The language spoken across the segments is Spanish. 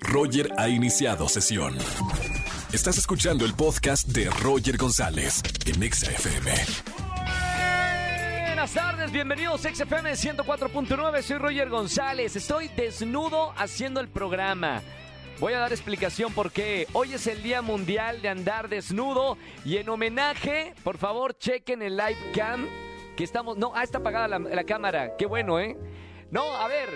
Roger ha iniciado sesión. Estás escuchando el podcast de Roger González en Exa FM. Buenas tardes, bienvenidos a XFM 104.9, soy Roger González, estoy desnudo haciendo el programa. Voy a dar explicación por qué. Hoy es el Día Mundial de Andar Desnudo y en homenaje, por favor, chequen el live cam que estamos... No, ah, está apagada la cámara, qué bueno, ¿eh? No, a ver,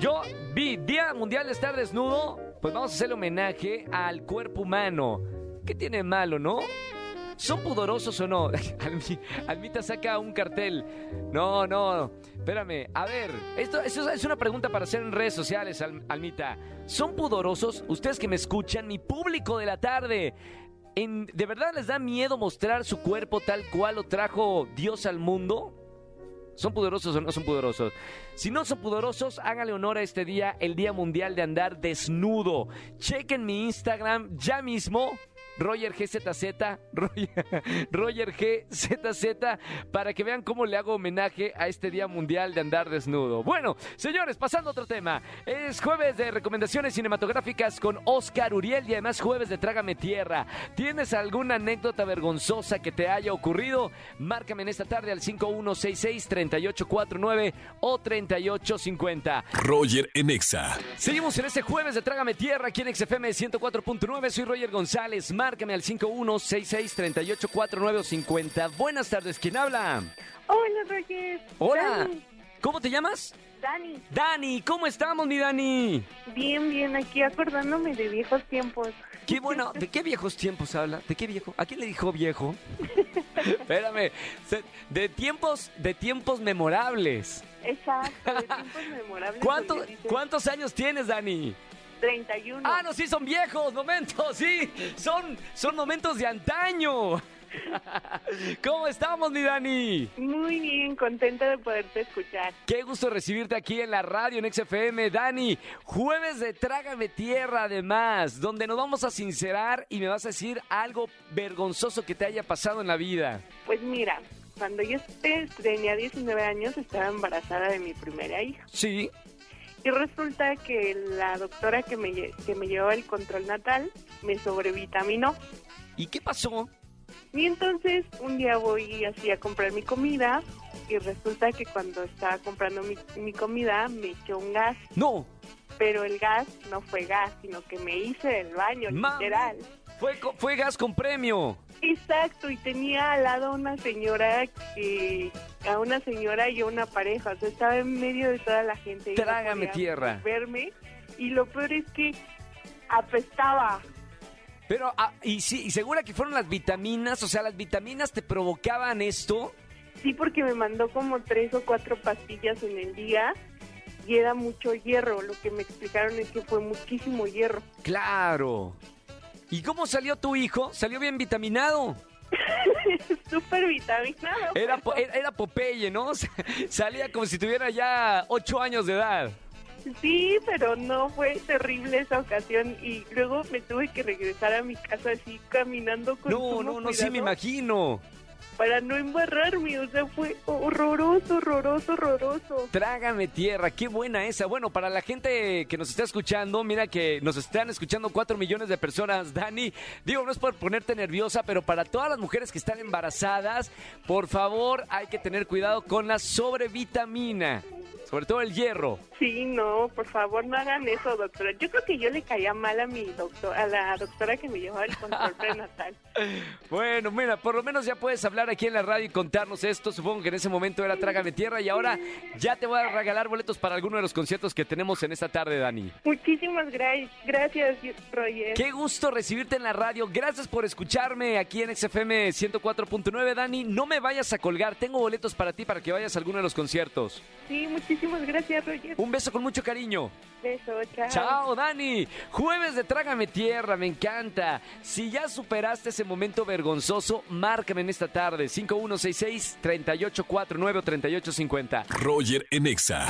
yo vi Día Mundial de Estar Desnudo, pues vamos a hacerle homenaje al cuerpo humano. ¿Qué tiene malo, no? ¿Son pudorosos o no? Almi- Almita saca un cartel. No, no, espérame. A ver, esto, es una pregunta para hacer en redes sociales, Al- Almita. ¿Son pudorosos? Ustedes que me escuchan, mi público de la tarde. En- ¿De verdad les da miedo mostrar su cuerpo tal cual lo trajo Dios al mundo? ¿Son pudorosos o no son pudorosos? Si no son pudorosos, háganle honor a este día, el Día Mundial de Andar Desnudo. Chequen mi Instagram ya mismo. Roger GZZ, Roger, GZZ, para que vean cómo le hago homenaje a este Día Mundial de Andar Desnudo. Bueno, señores, pasando a otro tema. Es jueves de recomendaciones cinematográficas con Oscar Uriel y además jueves de Trágame Tierra. ¿Tienes alguna anécdota vergonzosa que te haya ocurrido? Márcame en esta tarde al 5166-3849 o 3850. Roger en Exa. Seguimos en este jueves de Trágame Tierra aquí en XFM 104.9. Soy Roger González. Márcame al 5166-3849 o 50. Buenas tardes, ¿quién habla? Hola, Roger. Hola. Dani. ¿Cómo te llamas? Dani. Dani, ¿cómo estamos, mi Dani? Bien, bien, aquí acordándome de viejos tiempos. Qué bueno, ¿de qué viejos tiempos habla? ¿De qué viejo? ¿A quién le dijo viejo? Espérame, de tiempos, de tiempos memorables. Exacto, de tiempos memorables. ¿Cuánto- ¿Cuántos años tienes, Dani? 31. Ah, no, sí, son viejos momentos, sí, son, son momentos de antaño. ¿Cómo estamos, mi Dani? Muy bien, contenta de poderte escuchar. Qué gusto recibirte aquí en la radio en XFM, Dani. Jueves de Trágame Tierra, además, donde nos vamos a sincerar y me vas a decir algo vergonzoso que te haya pasado en la vida. Pues mira, cuando yo tenía 19 años estaba embarazada de mi primera hija. Sí, Y resulta que la doctora que me, que me llevaba el control natal me sobrevitaminó. ¿y qué pasó? Y entonces un día voy así a comprar mi comida y resulta que cuando estaba comprando mi, mi comida me echó un gas, No, pero el gas no fue gas, sino que me hice el baño, literal. fue, fue gas con premio. Exacto, y tenía al lado una señora que a una señora y a una pareja, o sea, estaba en medio de toda la gente. no Trágame podía tierra. Verme y lo peor es que apestaba. Pero, ah, y sí, y segura que fueron las vitaminas, o sea, las vitaminas te provocaban esto. Sí, porque me mandó como tres o cuatro pastillas en el día y era mucho hierro. Lo que me explicaron es que fue muchísimo hierro. Claro. ¿Y cómo salió tu hijo? ¿Salió bien vitaminado? Súper vitaminado. Era, po- era, Popeye, ¿no? Salía como si tuviera ya ocho años de edad. Sí, pero no fue terrible esa ocasión y luego me tuve que regresar a mi casa así caminando con No, no, no, sí me imagino. Para no embarrarme, o sea, fue horroroso, horroroso, horroroso. Trágame tierra, qué buena esa. Bueno, para la gente que nos está escuchando, mira que nos están escuchando cuatro millones de personas, Dani. Digo, no es por ponerte nerviosa, pero para todas las mujeres que están embarazadas, por favor, hay que tener cuidado con la sobrevitamina, sobre todo el hierro. Sí, no, por favor no hagan eso, doctora. Yo creo que yo le caía mal a mi doctor, a la doctora que me llevaba el control prenatal. Bueno, mira, por lo menos ya puedes hablar aquí en la radio y contarnos esto. Supongo que en ese momento era Trágame Tierra y ahora ya te voy a regalar boletos para alguno de los conciertos que tenemos en esta tarde, Dani. Muchísimas gra- gracias, Roger. Qué gusto recibirte en la radio. Gracias por escucharme aquí en XFM 104.9, Dani. No me vayas a colgar. Tengo boletos para ti para que vayas a alguno de los conciertos. Sí, muchísimas gracias, Roger. Un beso con mucho cariño. Beso, chao. Chao, Dani. Jueves de Trágame Tierra, me encanta. Si ya superaste ese momento vergonzoso, márcame en esta tarde. 5166-3849 o 3850. Roger en Exa.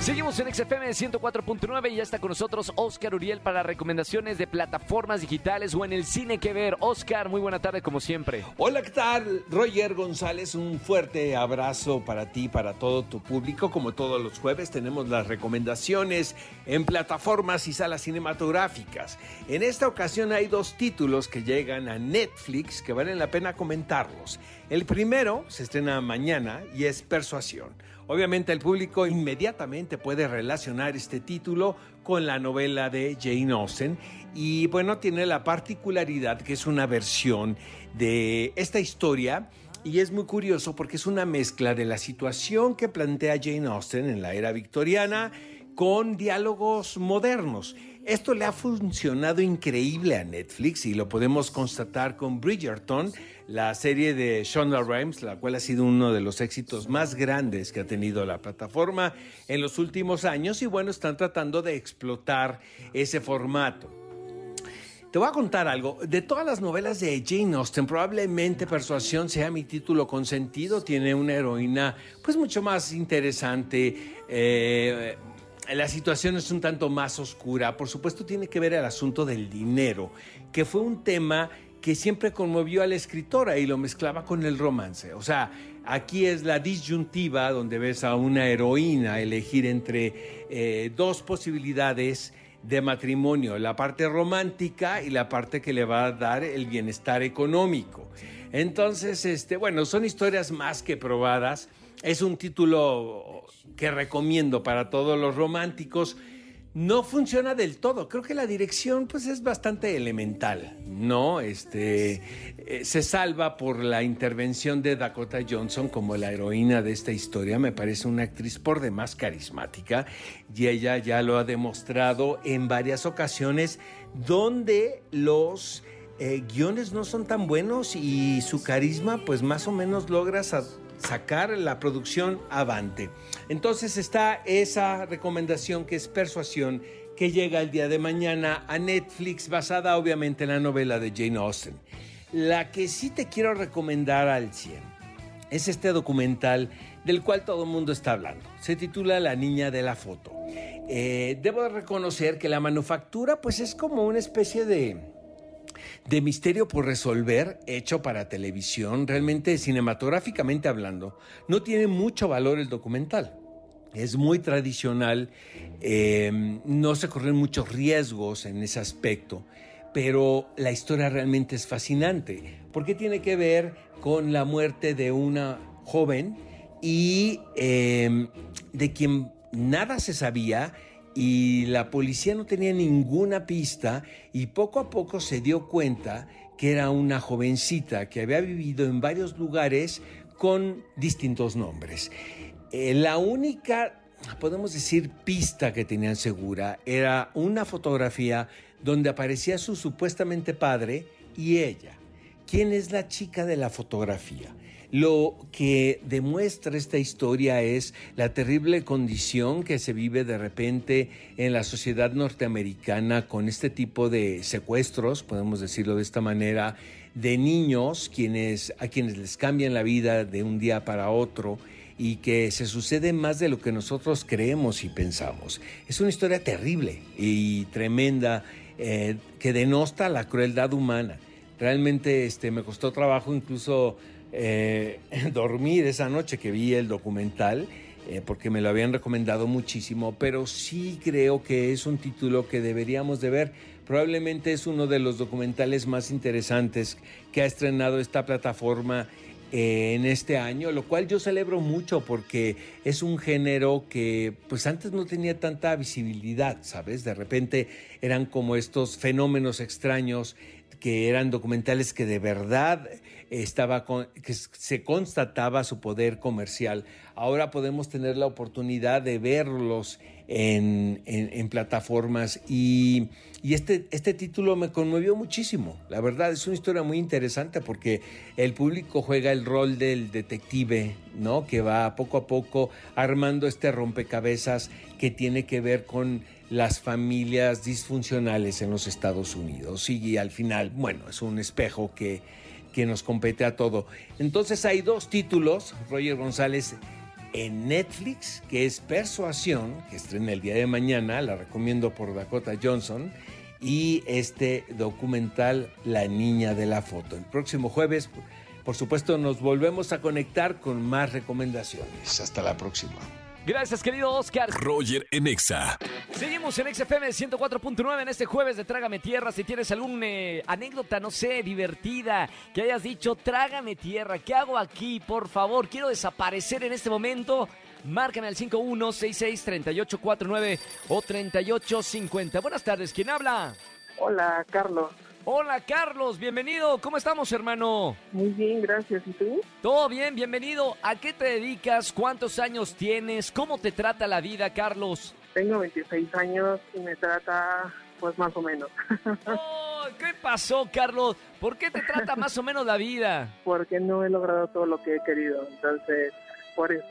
Seguimos en XFM 104.9 y ya está con nosotros Oscar Uriel para recomendaciones de plataformas digitales o en el cine que ver. Oscar, muy buena tarde como siempre. Hola, ¿qué tal? Roger González, un fuerte abrazo para ti, para todo tu público. Como todos los jueves tenemos las recomendaciones en plataformas y salas cinematográficas. En esta ocasión hay dos títulos que llegan a Netflix que valen la pena comentarlos. El primero se estrena mañana y es Persuasión. Obviamente el público inmediatamente puede relacionar este título con la novela de Jane Austen y bueno, tiene la particularidad que es una versión de esta historia y es muy curioso porque es una mezcla de la situación que plantea Jane Austen en la era victoriana con diálogos modernos. Esto le ha funcionado increíble a Netflix y lo podemos constatar con Bridgerton, la serie de Shonda Rhimes, la cual ha sido uno de los éxitos más grandes que ha tenido la plataforma en los últimos años y bueno, están tratando de explotar ese formato. Te voy a contar algo. De todas las novelas de Jane Austen, probablemente Persuasión sea mi título consentido. Tiene una heroína, pues, mucho más interesante. Eh, la situación es un tanto más oscura. Por supuesto, tiene que ver el asunto del dinero, que fue un tema que siempre conmovió a la escritora y lo mezclaba con el romance. O sea, aquí es la disyuntiva donde ves a una heroína elegir entre eh, dos posibilidades de matrimonio, la parte romántica y la parte que le va a dar el bienestar económico. Entonces, este, bueno, son historias más que probadas. Es un título que recomiendo para todos los románticos no funciona del todo. Creo que la dirección pues es bastante elemental, ¿no? Este eh, se salva por la intervención de Dakota Johnson como la heroína de esta historia. Me parece una actriz por demás carismática y ella ya lo ha demostrado en varias ocasiones donde los eh, guiones no son tan buenos y su carisma pues más o menos logra sacar la producción avante. Entonces está esa recomendación que es Persuasión, que llega el día de mañana a Netflix, basada obviamente en la novela de Jane Austen. La que sí te quiero recomendar al 100 es este documental del cual todo el mundo está hablando. Se titula La niña de la foto. Eh, debo reconocer que la manufactura pues es como una especie de de misterio por resolver hecho para televisión, realmente cinematográficamente hablando, no tiene mucho valor el documental. Es muy tradicional, em, no se corren muchos riesgos en ese aspecto, pero la historia realmente es fascinante, porque tiene que ver con la muerte de una joven y em, de quien nada se sabía y la policía no tenía ninguna pista y poco a poco se dio cuenta que era una jovencita que había vivido en varios lugares con distintos nombres. Eh, la única, podemos decir, pista que tenían segura era una fotografía donde aparecía su supuestamente padre y ella. ¿Quién es la chica de la fotografía? Lo que demuestra esta historia es la terrible condición que se vive de repente en la sociedad norteamericana con este tipo de secuestros, podemos decirlo de esta manera, de niños quienes, a quienes les cambian la vida de un día para otro y que se sucede más de lo que nosotros creemos y pensamos. Es una historia terrible y tremenda eh, que denosta la crueldad humana. Realmente este, me costó trabajo incluso eh, dormir esa noche que vi el documental, eh, porque me lo habían recomendado muchísimo, pero sí creo que es un título que deberíamos de ver. Probablemente es uno de los documentales más interesantes que ha estrenado esta plataforma eh, en este año, lo cual yo celebro mucho porque es un género que pues antes no tenía tanta visibilidad, ¿sabes? De repente eran como estos fenómenos extraños que eran documentales que de verdad estaba que se constataba su poder comercial. Ahora podemos tener la oportunidad de verlos en, plataformas y, este, este título me conmovió muchísimo. La verdad es una historia muy interesante porque el público juega el rol del detective, ¿no? Que va poco a poco armando este rompecabezas que tiene que ver con las familias disfuncionales en los Estados Unidos. Y al final, bueno, es un espejo que, que nos compete a todo. Entonces hay dos títulos, Roger González en Netflix, que es Persuasión, que estrena el día de mañana, la recomiendo por Dakota Johnson, y este documental La Niña de la Foto. El próximo jueves, por supuesto, nos volvemos a conectar con más recomendaciones. Hasta la próxima. Gracias, querido Oscar. Roger en Exa. Seguimos en XFM 104.9 en este jueves de Trágame Tierra. Si tienes alguna anécdota, no sé, divertida, que hayas dicho, Trágame Tierra, ¿qué hago aquí? Por favor, quiero desaparecer en este momento. Márcame al 5166-3849 o 3850. Buenas tardes, ¿quién habla? Hola, Carlos. Hola, Carlos, bienvenido. ¿Cómo estamos, hermano? Muy bien, gracias. ¿Y tú? Todo bien, bienvenido. ¿A qué te dedicas? ¿Cuántos años tienes? ¿Cómo te trata la vida, Carlos? Tengo 26 años y me trata, pues, más o menos. Oh, ¿Qué pasó, Carlos? ¿Por qué te trata más o menos la vida? Porque no he logrado todo lo que he querido. Entonces, por eso.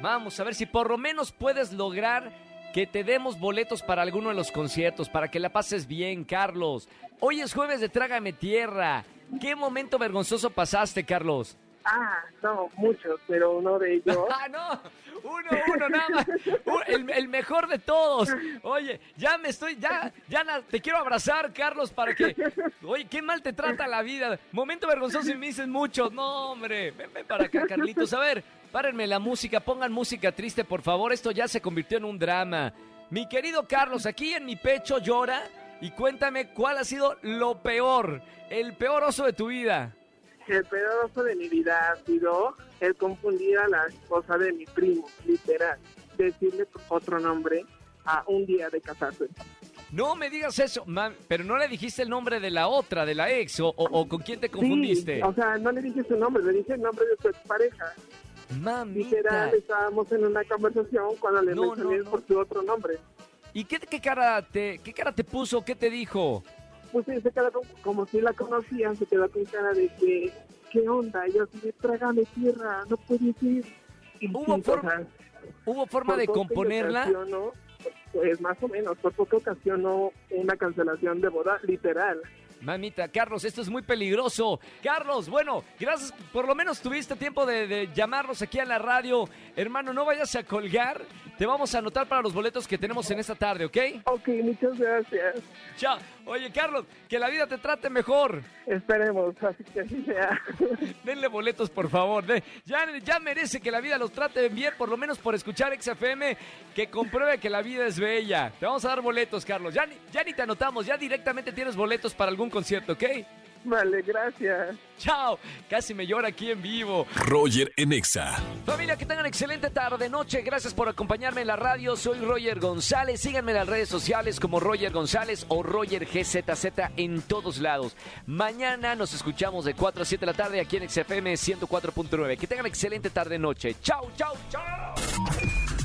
Vamos a ver si por lo menos puedes lograr que te demos boletos para alguno de los conciertos, para que la pases bien, Carlos. Hoy es jueves de Trágame Tierra. ¿Qué momento vergonzoso pasaste, Carlos? Ah, no, muchos, pero uno de ellos. ¡Ah, no! Uno, uno, nada más. El, el mejor de todos. Oye, ya me estoy, ya, ya te quiero abrazar, Carlos, para que. Oye, qué mal te trata la vida. Momento vergonzoso y me dicen muchos. No, hombre, ven, ven para acá, Carlitos. A ver, párenme la música, pongan música triste, por favor. Esto ya se convirtió en un drama. Mi querido Carlos, aquí en mi pecho llora y cuéntame cuál ha sido lo peor, el peor oso de tu vida. El pedazo de mi vida ha sido el confundir a la esposa de mi primo, literal. Decirle otro nombre a un día de casarse. No me digas eso, mam, pero no le dijiste el nombre de la otra, de la ex, o, o- o con quién te confundiste. Sí, o sea, no le dije su nombre, le dije el nombre de su expareja. Mamita. Literal, estábamos en una conversación cuando le No, mencioné no, no. por su otro nombre. ¿Y qué, qué cara te, qué cara te puso? ¿Qué te dijo? Pues se quedó con- como si la conocía, se quedó con cara de que, ¿qué onda? Yo así, trágame tierra, no puedes ir. Y ¿Hubo sí, forma- o sea, ¿Hubo forma de componerla? Pues más o menos, por poco ocasionó una cancelación de boda, literal. Mamita, Carlos, esto es muy peligroso. Carlos, bueno, gracias. Por lo menos tuviste tiempo de, de llamarnos aquí a la radio. Hermano, no vayas a colgar. Te vamos a anotar para los boletos que tenemos en esta tarde, ¿ok? Ok, muchas gracias. Chao. Oye, Carlos, que la vida te trate mejor. Esperemos, así que así sea. Denle boletos, por favor. De- ya, ya merece que la vida los trate bien, por lo menos por escuchar XFM, que compruebe que la vida es bella. Te vamos a dar boletos, Carlos. Ya ya ni te anotamos, ya directamente tienes boletos para algún concierto, ¿ok? vale, gracias. Chao. Casi me llora aquí en vivo. Roger en Exa. Familia, que tengan excelente tarde, noche. Gracias por acompañarme en la radio. Soy Roger González. Síganme en las redes sociales como Roger González o Roger GZZ en todos lados. Mañana nos escuchamos de 4 a 7 de la tarde aquí en XFM 104.9. Que tengan excelente tarde, noche. Chao, chao, chao.